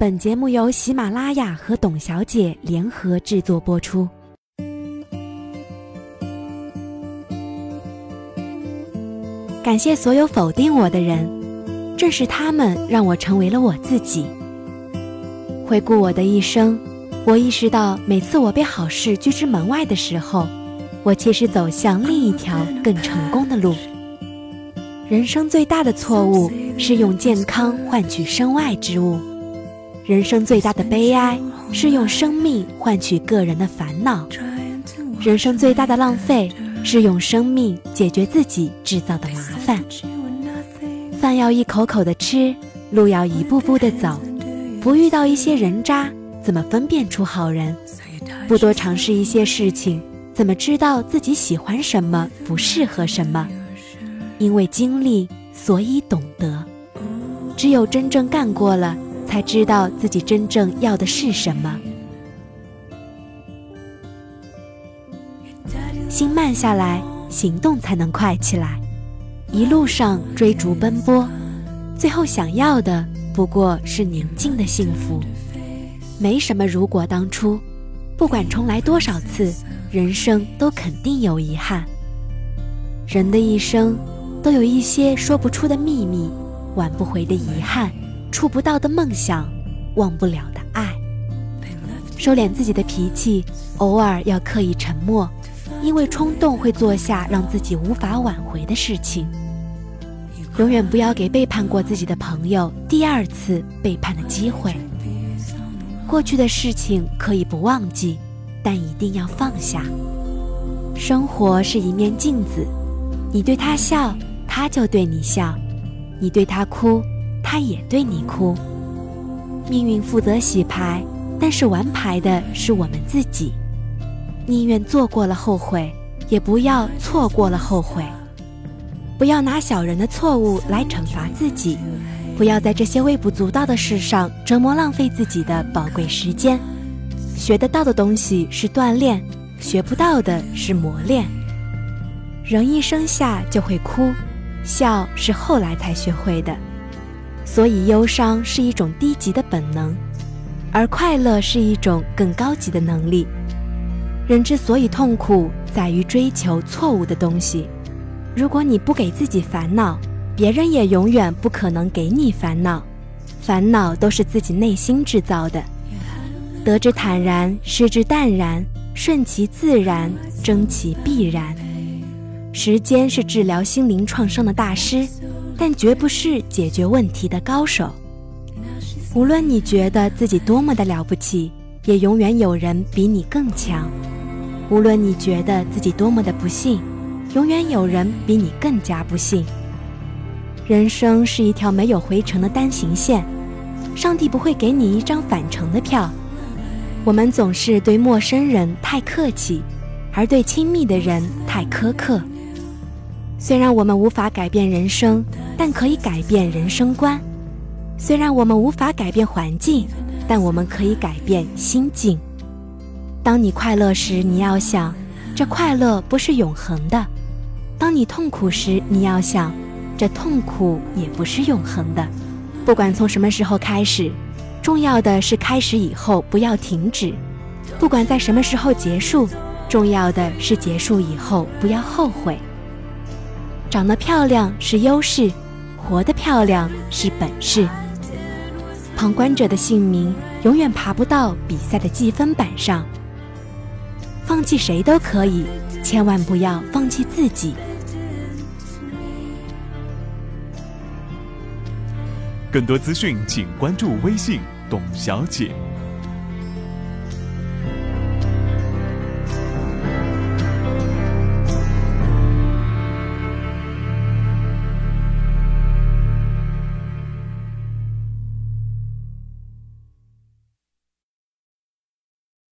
本节目由喜马拉雅和董小姐联合制作播出。感谢所有否定我的人，正是他们让我成为了我自己。回顾我的一生，我意识到，每次我被好事拒之门外的时候，我其实走向另一条更成功的路。人生最大的错误是用健康换取身外之物。人生最大的悲哀是用生命换取个人的烦恼，人生最大的浪费是用生命解决自己制造的麻烦。饭要一口口的吃，路要一步步的走，不遇到一些人渣，怎么分辨出好人？不多尝试一些事情，怎么知道自己喜欢什么，不适合什么？因为经历，所以懂得。只有真正干过了。才知道自己真正要的是什么。心慢下来，行动才能快起来。一路上追逐奔波，最后想要的不过是宁静的幸福。没什么如果当初，不管重来多少次，人生都肯定有遗憾。人的一生都有一些说不出的秘密，挽不回的遗憾。触不到的梦想，忘不了的爱。收敛自己的脾气，偶尔要刻意沉默，因为冲动会做下让自己无法挽回的事情。永远不要给背叛过自己的朋友第二次背叛的机会。过去的事情可以不忘记，但一定要放下。生活是一面镜子，你对他笑，他就对你笑；你对他哭。他也对你哭。命运负责洗牌，但是玩牌的是我们自己。宁愿做过了后悔，也不要错过了后悔。不要拿小人的错误来惩罚自己，不要在这些微不足道的事上折磨浪费自己的宝贵时间。学得到的东西是锻炼，学不到的是磨练。人一生下就会哭，笑是后来才学会的。所以，忧伤是一种低级的本能，而快乐是一种更高级的能力。人之所以痛苦，在于追求错误的东西。如果你不给自己烦恼，别人也永远不可能给你烦恼。烦恼都是自己内心制造的。得之坦然，失之淡然，顺其自然，争其必然。时间是治疗心灵创伤的大师。但绝不是解决问题的高手。无论你觉得自己多么的了不起，也永远有人比你更强；无论你觉得自己多么的不幸，永远有人比你更加不幸。人生是一条没有回程的单行线，上帝不会给你一张返程的票。我们总是对陌生人太客气，而对亲密的人太苛刻。虽然我们无法改变人生，但可以改变人生观；虽然我们无法改变环境，但我们可以改变心境。当你快乐时，你要想，这快乐不是永恒的；当你痛苦时，你要想，这痛苦也不是永恒的。不管从什么时候开始，重要的是开始以后不要停止；不管在什么时候结束，重要的是结束以后不要后悔。长得漂亮是优势，活得漂亮是本事。旁观者的姓名永远爬不到比赛的积分板上。放弃谁都可以，千万不要放弃自己。更多资讯，请关注微信“董小姐”。